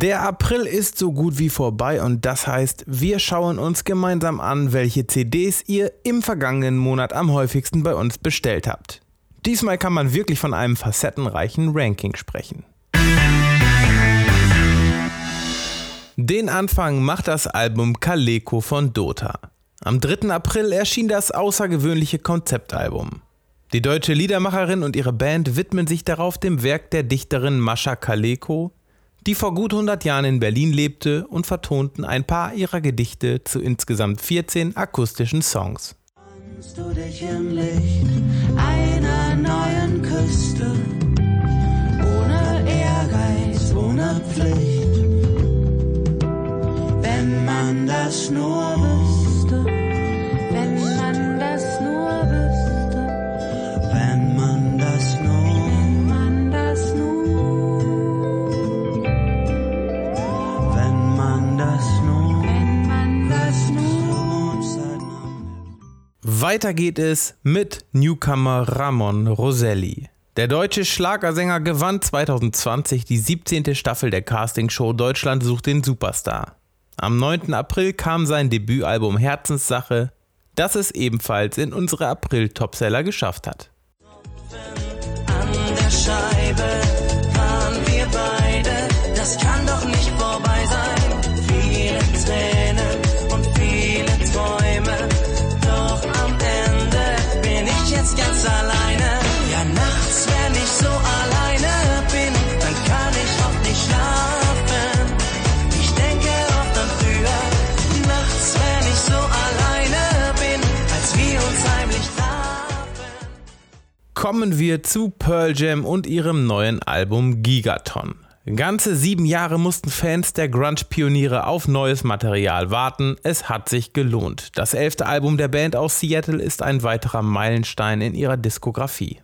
Der April ist so gut wie vorbei und das heißt, wir schauen uns gemeinsam an, welche CDs ihr im vergangenen Monat am häufigsten bei uns bestellt habt. Diesmal kann man wirklich von einem facettenreichen Ranking sprechen. Den Anfang macht das Album Kaleko von Dota. Am 3. April erschien das außergewöhnliche Konzeptalbum. Die deutsche Liedermacherin und ihre Band widmen sich darauf dem Werk der Dichterin Mascha Kaleko, die vor gut 100 Jahren in Berlin lebte und vertonten ein paar ihrer Gedichte zu insgesamt 14 akustischen Songs. Du dich im Licht einer neuen Küste, Weiter geht es mit Newcomer Ramon Roselli. Der deutsche Schlagersänger gewann 2020 die 17. Staffel der Castingshow Deutschland sucht den Superstar. Am 9. April kam sein Debütalbum Herzenssache, das es ebenfalls in unsere April-Topseller geschafft hat. Kommen wir zu Pearl Jam und ihrem neuen Album Gigaton. Ganze sieben Jahre mussten Fans der Grunge-Pioniere auf neues Material warten. Es hat sich gelohnt. Das elfte Album der Band aus Seattle ist ein weiterer Meilenstein in ihrer Diskografie.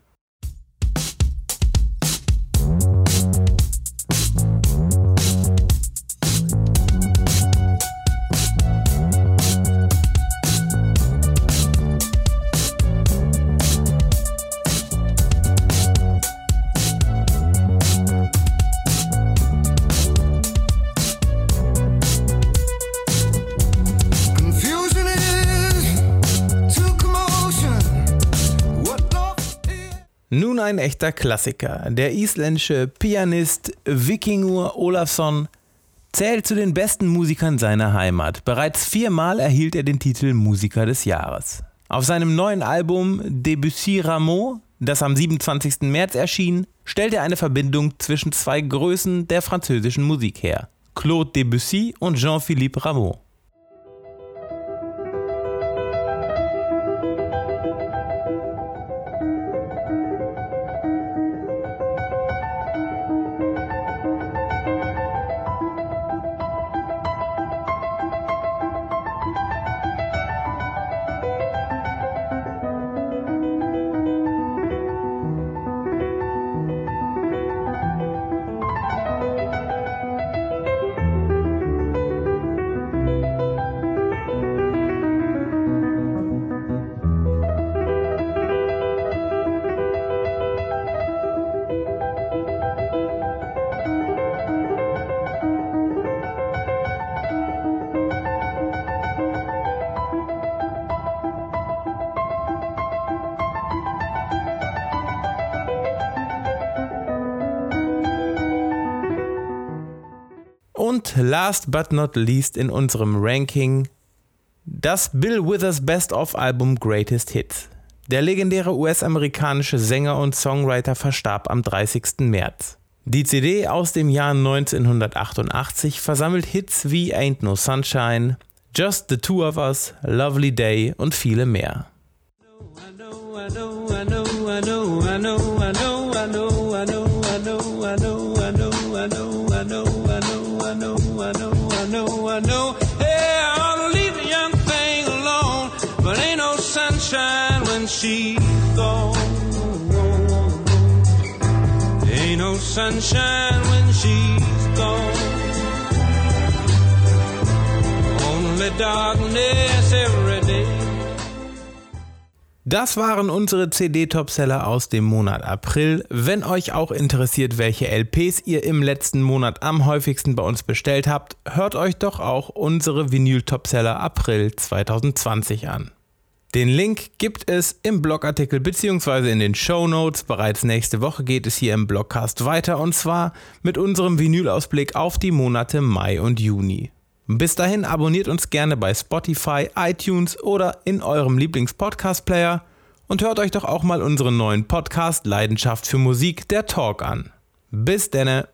Ein echter Klassiker. Der isländische Pianist Vikingur Olafsson zählt zu den besten Musikern seiner Heimat. Bereits viermal erhielt er den Titel Musiker des Jahres. Auf seinem neuen Album Debussy Rameau, das am 27. März erschien, stellt er eine Verbindung zwischen zwei Größen der französischen Musik her. Claude Debussy und Jean-Philippe Rameau. Und last but not least in unserem Ranking das Bill Withers Best of Album Greatest Hits. Der legendäre US-amerikanische Sänger und Songwriter verstarb am 30. März. Die CD aus dem Jahr 1988 versammelt Hits wie Ain't No Sunshine, Just the Two of Us, Lovely Day und viele mehr. Yeah, sunshine when she's gone. Only darkness every day. Das waren unsere CD-Topseller aus dem Monat April. Wenn euch auch interessiert, welche LPs ihr im letzten Monat am häufigsten bei uns bestellt habt, hört euch doch auch unsere Vinyl-Topseller April 2020 an. Den Link gibt es im Blogartikel bzw. in den Show Notes. Bereits nächste Woche geht es hier im Blogcast weiter und zwar mit unserem Vinylausblick auf die Monate Mai und Juni. Bis dahin abonniert uns gerne bei Spotify, iTunes oder in eurem Lieblings-Podcast-Player und hört euch doch auch mal unseren neuen Podcast Leidenschaft für Musik, der Talk an. Bis denne!